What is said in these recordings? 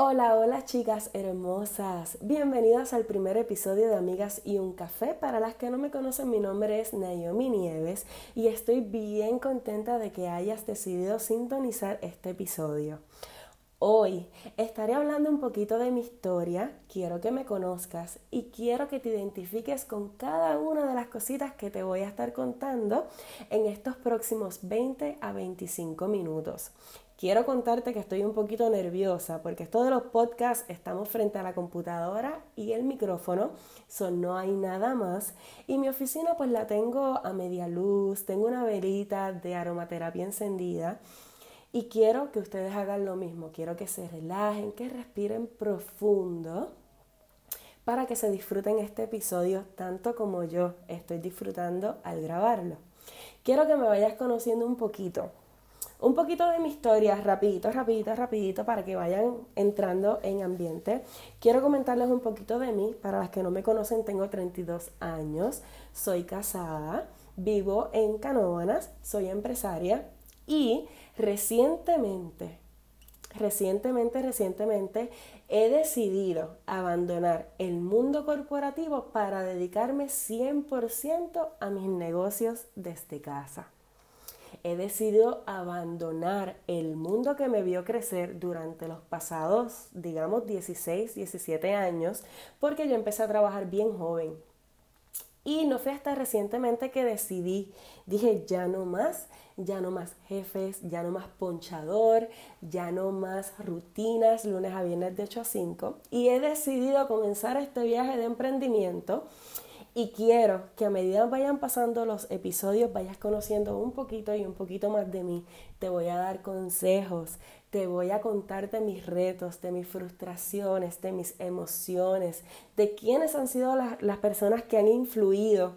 Hola, hola chicas hermosas. Bienvenidas al primer episodio de Amigas y un Café. Para las que no me conocen, mi nombre es Naomi Nieves y estoy bien contenta de que hayas decidido sintonizar este episodio. Hoy estaré hablando un poquito de mi historia, quiero que me conozcas y quiero que te identifiques con cada una de las cositas que te voy a estar contando en estos próximos 20 a 25 minutos. Quiero contarte que estoy un poquito nerviosa porque esto de los podcasts estamos frente a la computadora y el micrófono, son no hay nada más. Y mi oficina pues la tengo a media luz, tengo una velita de aromaterapia encendida y quiero que ustedes hagan lo mismo, quiero que se relajen, que respiren profundo para que se disfruten este episodio tanto como yo estoy disfrutando al grabarlo. Quiero que me vayas conociendo un poquito un poquito de mi historia, rapidito, rapidito, rapidito, para que vayan entrando en ambiente. Quiero comentarles un poquito de mí. Para las que no me conocen, tengo 32 años, soy casada, vivo en Canóvanas, soy empresaria y recientemente, recientemente, recientemente he decidido abandonar el mundo corporativo para dedicarme 100% a mis negocios desde casa he decidido abandonar el mundo que me vio crecer durante los pasados, digamos, 16, 17 años, porque yo empecé a trabajar bien joven. Y no fue hasta recientemente que decidí, dije, ya no más, ya no más jefes, ya no más ponchador, ya no más rutinas, lunes a viernes de 8 a 5. Y he decidido comenzar este viaje de emprendimiento y quiero que a medida vayan pasando los episodios vayas conociendo un poquito y un poquito más de mí. Te voy a dar consejos, te voy a contar de mis retos, de mis frustraciones, de mis emociones, de quiénes han sido las, las personas que han influido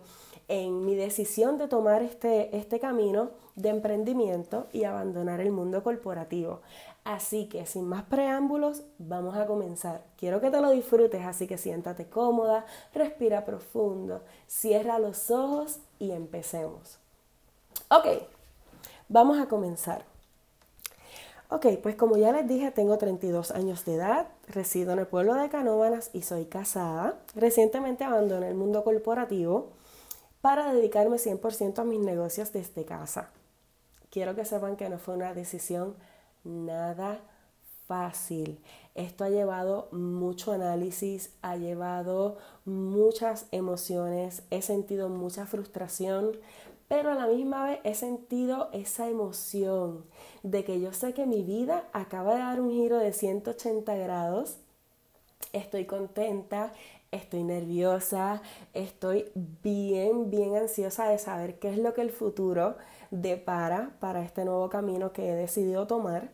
en mi decisión de tomar este, este camino de emprendimiento y abandonar el mundo corporativo. Así que sin más preámbulos, vamos a comenzar. Quiero que te lo disfrutes, así que siéntate cómoda, respira profundo, cierra los ojos y empecemos. Ok, vamos a comenzar. Ok, pues como ya les dije, tengo 32 años de edad, resido en el pueblo de Canóvanas y soy casada. Recientemente abandoné el mundo corporativo para dedicarme 100% a mis negocios desde casa. Quiero que sepan que no fue una decisión nada fácil. Esto ha llevado mucho análisis, ha llevado muchas emociones, he sentido mucha frustración, pero a la misma vez he sentido esa emoción de que yo sé que mi vida acaba de dar un giro de 180 grados. Estoy contenta, estoy nerviosa, estoy bien, bien ansiosa de saber qué es lo que el futuro depara para este nuevo camino que he decidido tomar.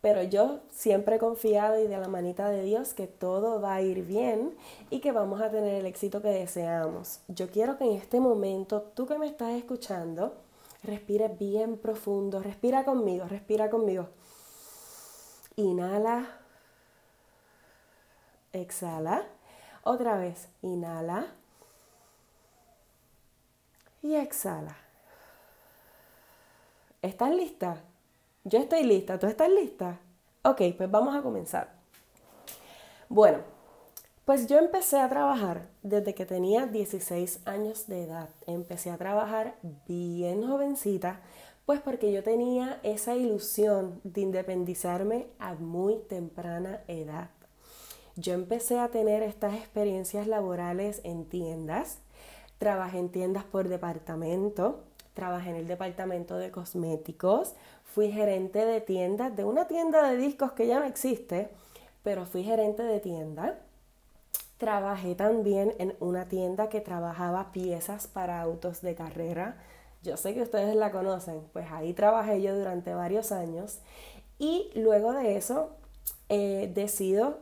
Pero yo siempre he confiado y de la manita de Dios que todo va a ir bien y que vamos a tener el éxito que deseamos. Yo quiero que en este momento, tú que me estás escuchando, respires bien profundo, respira conmigo, respira conmigo. Inhala, exhala. Otra vez, inhala y exhala. ¿Estás lista? Yo estoy lista. ¿Tú estás lista? Ok, pues vamos a comenzar. Bueno, pues yo empecé a trabajar desde que tenía 16 años de edad. Empecé a trabajar bien jovencita, pues porque yo tenía esa ilusión de independizarme a muy temprana edad. Yo empecé a tener estas experiencias laborales en tiendas. Trabajé en tiendas por departamento, trabajé en el departamento de cosméticos, fui gerente de tiendas, de una tienda de discos que ya no existe, pero fui gerente de tienda. Trabajé también en una tienda que trabajaba piezas para autos de carrera. Yo sé que ustedes la conocen, pues ahí trabajé yo durante varios años y luego de eso eh, decido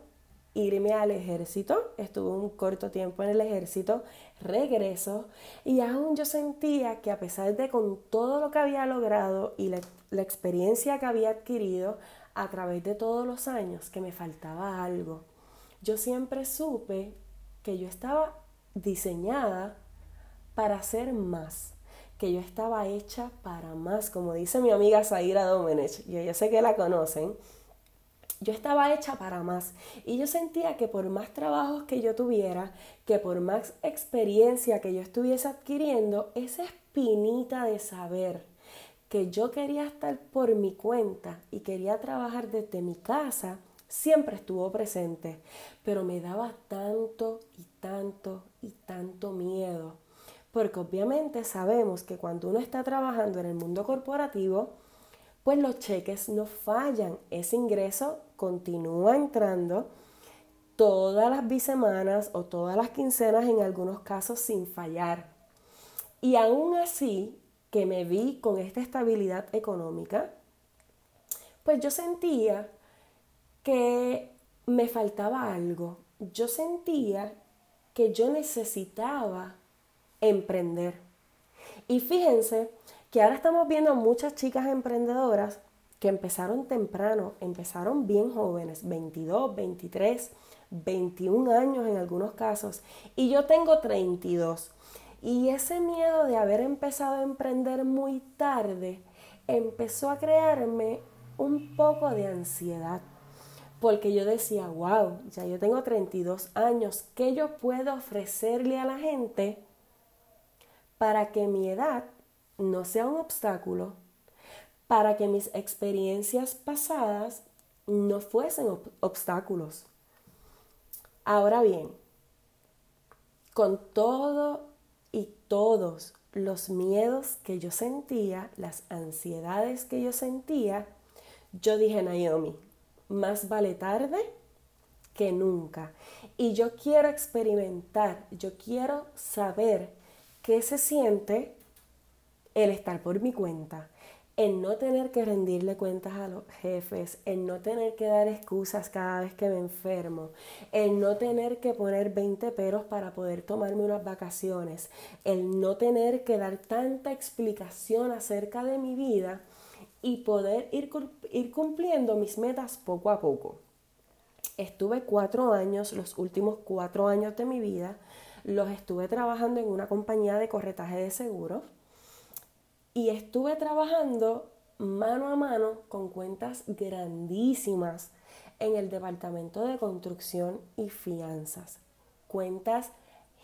irme al ejército, estuve un corto tiempo en el ejército, regreso y aún yo sentía que a pesar de con todo lo que había logrado y la, la experiencia que había adquirido a través de todos los años, que me faltaba algo. Yo siempre supe que yo estaba diseñada para hacer más, que yo estaba hecha para más, como dice mi amiga Zaira Domenech, y yo sé que la conocen, yo estaba hecha para más y yo sentía que por más trabajos que yo tuviera, que por más experiencia que yo estuviese adquiriendo, esa espinita de saber que yo quería estar por mi cuenta y quería trabajar desde mi casa, siempre estuvo presente, pero me daba tanto y tanto y tanto miedo. Porque obviamente sabemos que cuando uno está trabajando en el mundo corporativo, pues los cheques no fallan. Ese ingreso continúa entrando todas las bisemanas o todas las quincenas en algunos casos sin fallar. Y aún así que me vi con esta estabilidad económica, pues yo sentía que me faltaba algo. Yo sentía que yo necesitaba emprender. Y fíjense que ahora estamos viendo muchas chicas emprendedoras que empezaron temprano, empezaron bien jóvenes, 22, 23, 21 años en algunos casos, y yo tengo 32. Y ese miedo de haber empezado a emprender muy tarde empezó a crearme un poco de ansiedad. Porque yo decía, wow, ya yo tengo 32 años, ¿qué yo puedo ofrecerle a la gente para que mi edad no sea un obstáculo para que mis experiencias pasadas no fuesen obstáculos. Ahora bien, con todo y todos los miedos que yo sentía, las ansiedades que yo sentía, yo dije, Naomi, más vale tarde que nunca. Y yo quiero experimentar, yo quiero saber qué se siente el estar por mi cuenta, el no tener que rendirle cuentas a los jefes, el no tener que dar excusas cada vez que me enfermo, el no tener que poner 20 peros para poder tomarme unas vacaciones, el no tener que dar tanta explicación acerca de mi vida y poder ir, ir cumpliendo mis metas poco a poco. Estuve cuatro años, los últimos cuatro años de mi vida, los estuve trabajando en una compañía de corretaje de seguros y estuve trabajando mano a mano con cuentas grandísimas en el departamento de construcción y finanzas. Cuentas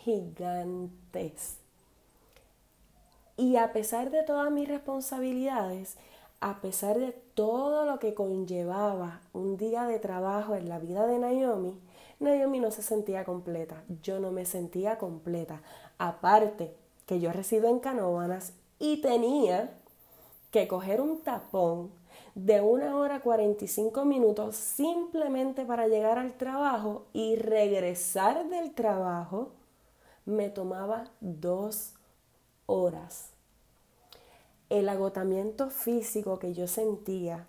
gigantes. Y a pesar de todas mis responsabilidades, a pesar de todo lo que conllevaba un día de trabajo en la vida de Naomi, Naomi no se sentía completa. Yo no me sentía completa. Aparte que yo resido en Canóvanas y tenía que coger un tapón de una hora 45 minutos simplemente para llegar al trabajo y regresar del trabajo me tomaba dos horas. El agotamiento físico que yo sentía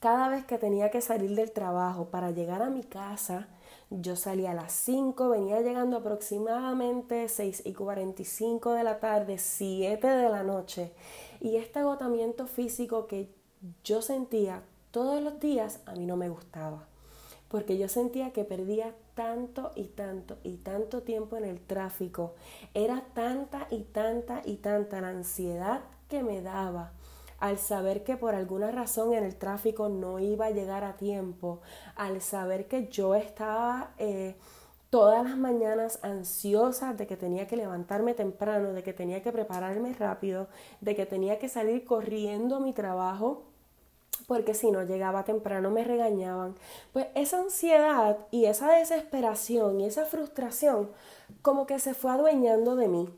cada vez que tenía que salir del trabajo para llegar a mi casa yo salía a las 5, venía llegando aproximadamente 6 y 45 de la tarde, 7 de la noche. Y este agotamiento físico que yo sentía todos los días a mí no me gustaba. Porque yo sentía que perdía tanto y tanto y tanto tiempo en el tráfico. Era tanta y tanta y tanta la ansiedad que me daba al saber que por alguna razón en el tráfico no iba a llegar a tiempo, al saber que yo estaba eh, todas las mañanas ansiosa de que tenía que levantarme temprano, de que tenía que prepararme rápido, de que tenía que salir corriendo a mi trabajo, porque si no llegaba temprano me regañaban. Pues esa ansiedad y esa desesperación y esa frustración como que se fue adueñando de mí.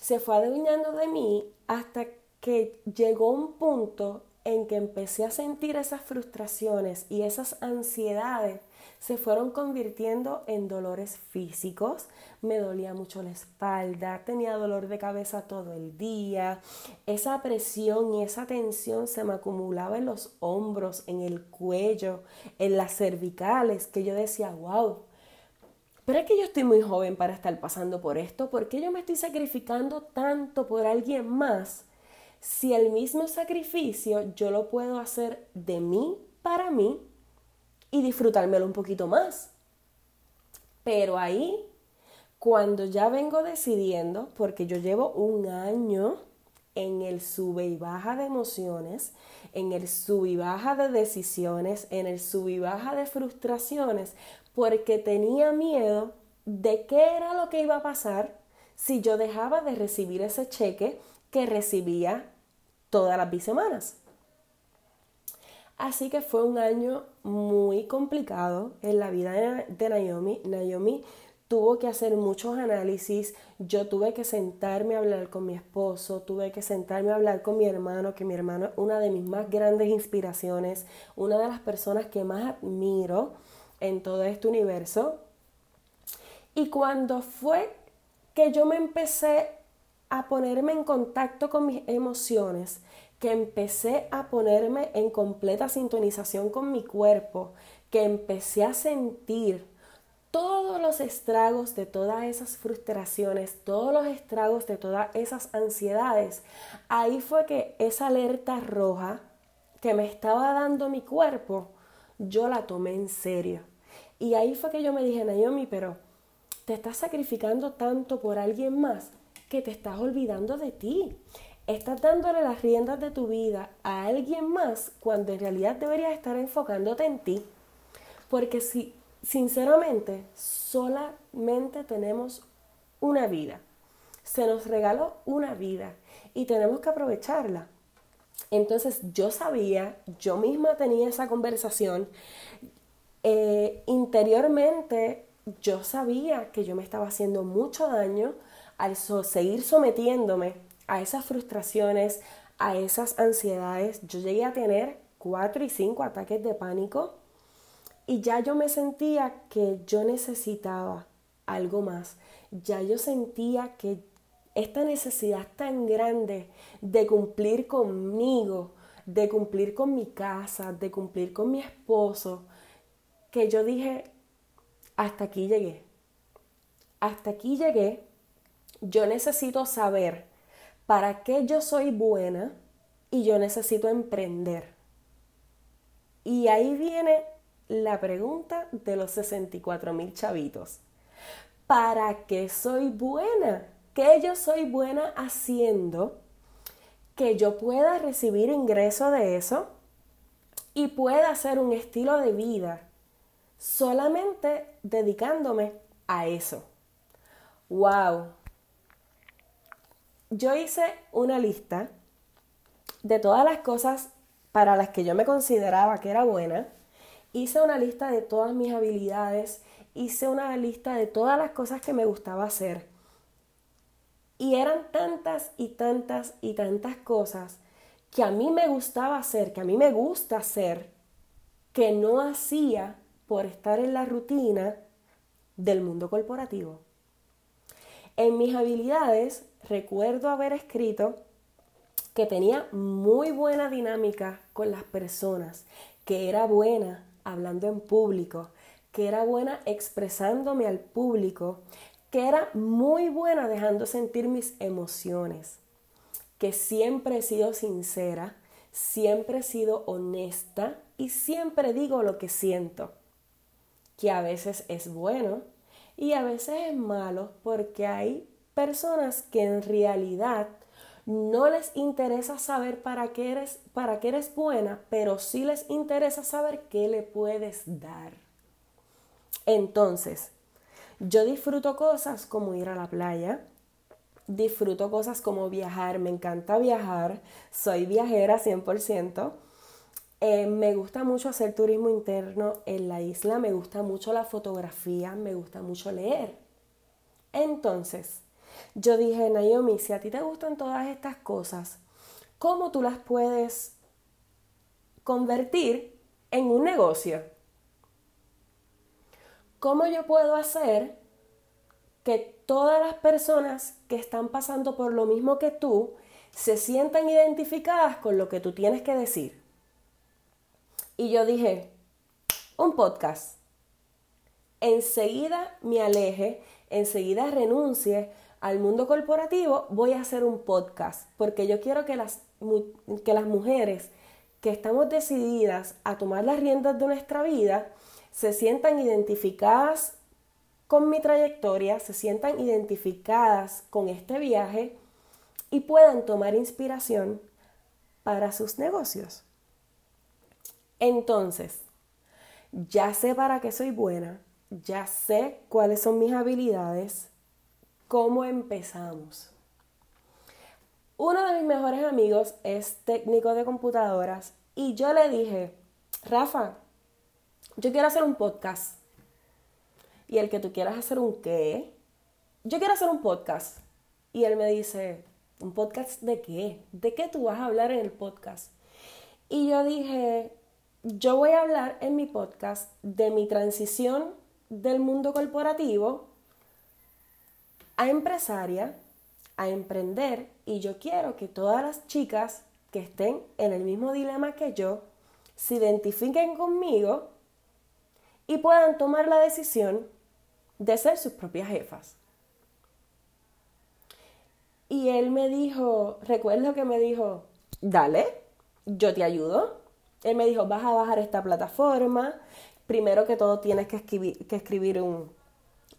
Se fue adueñando de mí hasta que llegó un punto en que empecé a sentir esas frustraciones y esas ansiedades se fueron convirtiendo en dolores físicos. Me dolía mucho la espalda, tenía dolor de cabeza todo el día. Esa presión y esa tensión se me acumulaba en los hombros, en el cuello, en las cervicales, que yo decía, wow. Pero es que yo estoy muy joven para estar pasando por esto. ¿Por qué yo me estoy sacrificando tanto por alguien más? Si el mismo sacrificio yo lo puedo hacer de mí para mí y disfrutármelo un poquito más. Pero ahí, cuando ya vengo decidiendo, porque yo llevo un año en el sube y baja de emociones, en el sube y baja de decisiones, en el sube y baja de frustraciones, porque tenía miedo de qué era lo que iba a pasar si yo dejaba de recibir ese cheque que recibía todas las bisemanas. Así que fue un año muy complicado en la vida de, Naomi. Naomi tuvo que hacer muchos análisis, yo tuve que sentarme a hablar con mi esposo, tuve que sentarme a hablar con mi hermano, que mi hermano es una de mis más grandes inspiraciones, una de las personas que más admiro en todo este universo. Y cuando fue que yo me empecé a ponerme en contacto con mis emociones, que empecé a ponerme en completa sintonización con mi cuerpo, que empecé a sentir todos los estragos de todas esas frustraciones, todos los estragos de todas esas ansiedades, ahí fue que esa alerta roja que me estaba dando mi cuerpo, yo la tomé en serio. Y ahí fue que yo me dije, Naomi, pero te estás sacrificando tanto por alguien más que te estás olvidando de ti. Estás dándole las riendas de tu vida a alguien más cuando en realidad deberías estar enfocándote en ti. Porque si, sinceramente, solamente tenemos una vida. Se nos regaló una vida y tenemos que aprovecharla. Entonces yo sabía, yo misma tenía esa conversación. Eh, interiormente yo sabía que yo me estaba haciendo mucho daño al seguir sometiéndome a esas frustraciones, a esas ansiedades. Yo llegué a tener cuatro y cinco ataques de pánico y ya yo me sentía que yo necesitaba algo más. Ya yo sentía que esta necesidad tan grande de cumplir conmigo, de cumplir con mi casa, de cumplir con mi esposo, que yo dije, hasta aquí llegué. Hasta aquí llegué. Yo necesito saber para qué yo soy buena y yo necesito emprender. Y ahí viene la pregunta de los 64 mil chavitos. ¿Para qué soy buena? ¿Qué yo soy buena haciendo? Que yo pueda recibir ingreso de eso y pueda hacer un estilo de vida solamente dedicándome a eso. ¡Wow! Yo hice una lista de todas las cosas para las que yo me consideraba que era buena. Hice una lista de todas mis habilidades. Hice una lista de todas las cosas que me gustaba hacer. Y eran tantas y tantas y tantas cosas que a mí me gustaba hacer, que a mí me gusta hacer, que no hacía por estar en la rutina del mundo corporativo. En mis habilidades recuerdo haber escrito que tenía muy buena dinámica con las personas, que era buena hablando en público, que era buena expresándome al público, que era muy buena dejando sentir mis emociones, que siempre he sido sincera, siempre he sido honesta y siempre digo lo que siento que a veces es bueno y a veces es malo porque hay personas que en realidad no les interesa saber para qué eres, para qué eres buena, pero sí les interesa saber qué le puedes dar. Entonces, yo disfruto cosas como ir a la playa, disfruto cosas como viajar, me encanta viajar, soy viajera 100%, eh, me gusta mucho hacer turismo interno en la isla, me gusta mucho la fotografía, me gusta mucho leer. Entonces, yo dije, Naomi, si a ti te gustan todas estas cosas, ¿cómo tú las puedes convertir en un negocio? ¿Cómo yo puedo hacer que todas las personas que están pasando por lo mismo que tú se sientan identificadas con lo que tú tienes que decir? Y yo dije, un podcast. Enseguida me aleje, enseguida renuncie al mundo corporativo, voy a hacer un podcast, porque yo quiero que las, que las mujeres que estamos decididas a tomar las riendas de nuestra vida se sientan identificadas con mi trayectoria, se sientan identificadas con este viaje y puedan tomar inspiración para sus negocios. Entonces, ya sé para qué soy buena, ya sé cuáles son mis habilidades, ¿cómo empezamos? Uno de mis mejores amigos es técnico de computadoras y yo le dije, Rafa, yo quiero hacer un podcast. Y el que tú quieras hacer un qué? Yo quiero hacer un podcast. Y él me dice, ¿un podcast de qué? ¿De qué tú vas a hablar en el podcast? Y yo dije, yo voy a hablar en mi podcast de mi transición del mundo corporativo a empresaria, a emprender, y yo quiero que todas las chicas que estén en el mismo dilema que yo se identifiquen conmigo y puedan tomar la decisión de ser sus propias jefas. Y él me dijo, recuerdo que me dijo, dale, yo te ayudo. Él me dijo, vas a bajar esta plataforma. Primero que todo tienes que escribir, un,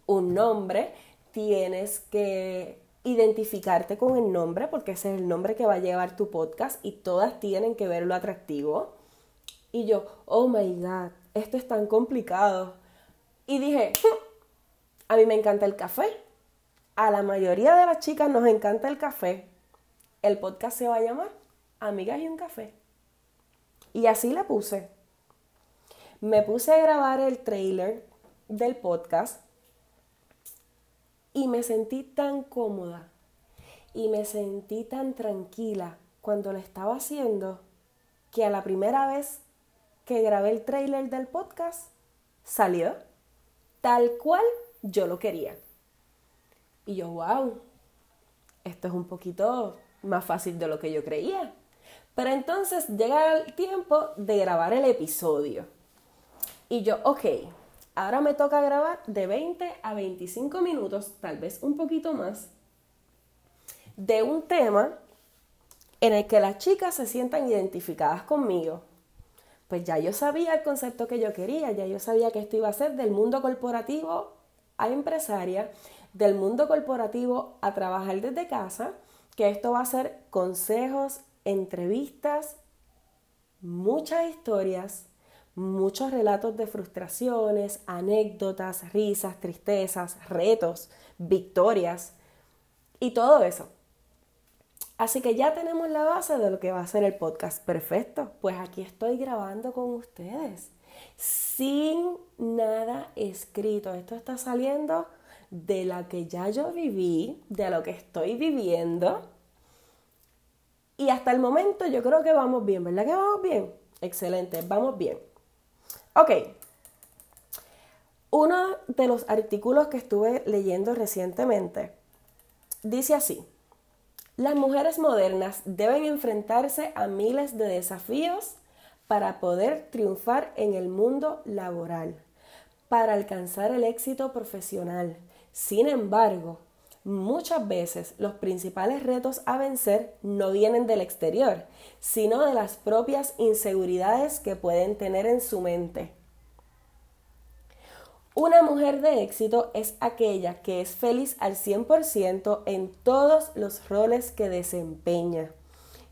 un nombre. Tienes que identificarte con el nombre porque ese es el nombre que va a llevar tu podcast y todas tienen que verlo atractivo. Y yo, oh my god, esto es tan complicado. Y dije, a mí me encanta el café. A la mayoría de las chicas nos encanta el café. El podcast se va a llamar Amigas y un café. Y así le puse. Me puse a grabar el trailer del podcast y me sentí tan cómoda y me sentí tan tranquila cuando lo estaba haciendo que a la primera vez que grabé el trailer del podcast salió tal cual yo lo quería. Y yo, wow, esto es un poquito más fácil de lo que yo creía. Pero entonces llega el tiempo de grabar el episodio. Y yo, ok, ahora me toca grabar de 20 a 25 minutos, tal vez un poquito más, de un tema en el que las chicas se sientan identificadas conmigo. Pues ya yo sabía el concepto que yo quería, ya yo sabía que esto iba a ser del mundo corporativo a empresaria, del mundo corporativo a trabajar desde casa, que esto va a ser consejos, entrevistas, muchas historias, muchos relatos de frustraciones, anécdotas, risas, tristezas, retos, victorias y todo eso. Así que ya tenemos la base de lo que va a ser el podcast. Perfecto. Pues aquí estoy grabando con ustedes. Sin nada escrito. Esto está saliendo de la que ya yo viví, de lo que estoy viviendo y hasta el momento yo creo que vamos bien, ¿verdad que vamos bien? Excelente, vamos bien. Ok. Uno de los artículos que estuve leyendo recientemente dice así. Las mujeres modernas deben enfrentarse a miles de desafíos para poder triunfar en el mundo laboral, para alcanzar el éxito profesional. Sin embargo, Muchas veces los principales retos a vencer no vienen del exterior, sino de las propias inseguridades que pueden tener en su mente. Una mujer de éxito es aquella que es feliz al 100% en todos los roles que desempeña,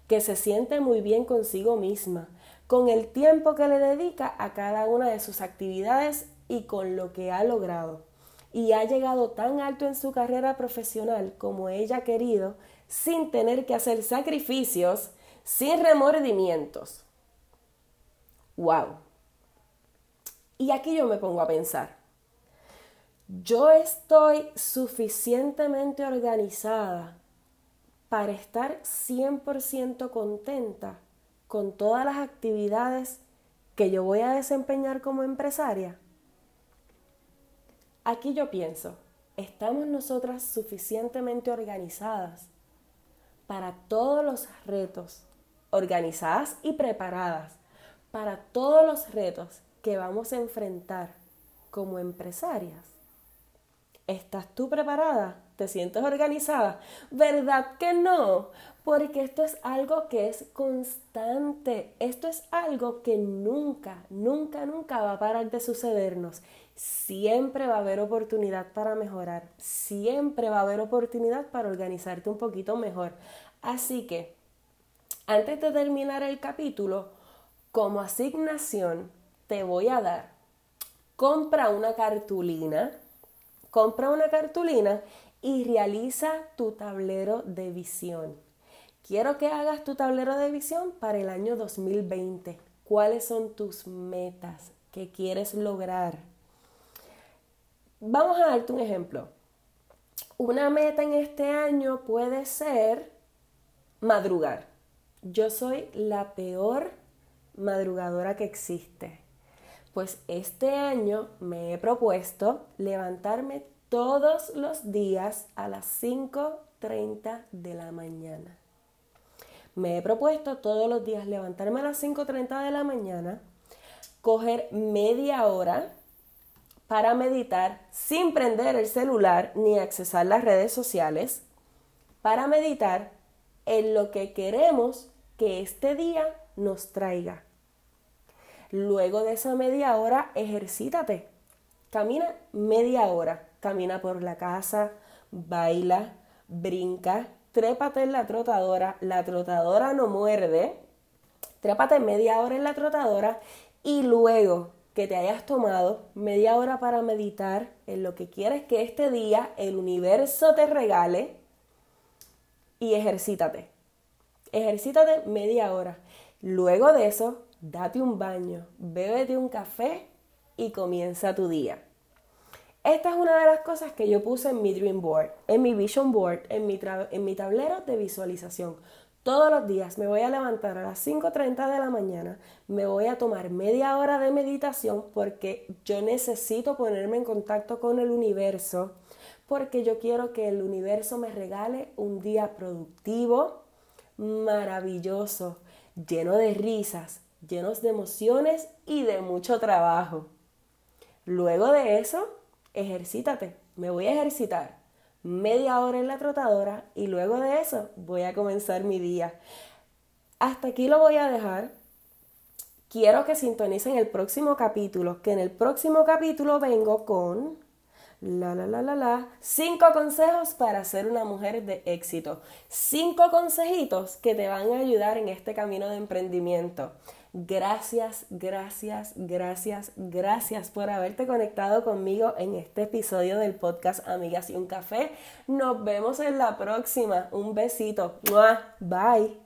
que se siente muy bien consigo misma, con el tiempo que le dedica a cada una de sus actividades y con lo que ha logrado y ha llegado tan alto en su carrera profesional como ella ha querido, sin tener que hacer sacrificios, sin remordimientos. ¡Wow! Y aquí yo me pongo a pensar, yo estoy suficientemente organizada para estar 100% contenta con todas las actividades que yo voy a desempeñar como empresaria. Aquí yo pienso, ¿estamos nosotras suficientemente organizadas para todos los retos, organizadas y preparadas para todos los retos que vamos a enfrentar como empresarias? ¿Estás tú preparada? ¿Te sientes organizada? ¿Verdad que no? Porque esto es algo que es constante. Esto es algo que nunca, nunca, nunca va a parar de sucedernos. Siempre va a haber oportunidad para mejorar. Siempre va a haber oportunidad para organizarte un poquito mejor. Así que, antes de terminar el capítulo, como asignación te voy a dar, compra una cartulina, compra una cartulina y realiza tu tablero de visión. Quiero que hagas tu tablero de visión para el año 2020. ¿Cuáles son tus metas que quieres lograr? Vamos a darte un ejemplo. Una meta en este año puede ser madrugar. Yo soy la peor madrugadora que existe. Pues este año me he propuesto levantarme todos los días a las 5.30 de la mañana. Me he propuesto todos los días levantarme a las 5.30 de la mañana, coger media hora para meditar sin prender el celular ni accesar las redes sociales, para meditar en lo que queremos que este día nos traiga. Luego de esa media hora, ejercítate. Camina media hora. Camina por la casa, baila, brinca, trépate en la trotadora. La trotadora no muerde. Trépate media hora en la trotadora y luego que te hayas tomado media hora para meditar en lo que quieres que este día el universo te regale y ejercítate. Ejercítate media hora. Luego de eso, date un baño, bébete un café y comienza tu día. Esta es una de las cosas que yo puse en mi Dream Board, en mi Vision Board, en mi, en mi tablero de visualización. Todos los días me voy a levantar a las 5.30 de la mañana, me voy a tomar media hora de meditación porque yo necesito ponerme en contacto con el universo, porque yo quiero que el universo me regale un día productivo, maravilloso, lleno de risas, llenos de emociones y de mucho trabajo. Luego de eso, ejercítate. Me voy a ejercitar media hora en la trotadora y luego de eso voy a comenzar mi día. Hasta aquí lo voy a dejar. Quiero que sintonicen el próximo capítulo, que en el próximo capítulo vengo con la la la la la, cinco consejos para ser una mujer de éxito. Cinco consejitos que te van a ayudar en este camino de emprendimiento. Gracias, gracias, gracias, gracias por haberte conectado conmigo en este episodio del podcast Amigas y un café. Nos vemos en la próxima. Un besito. Bye.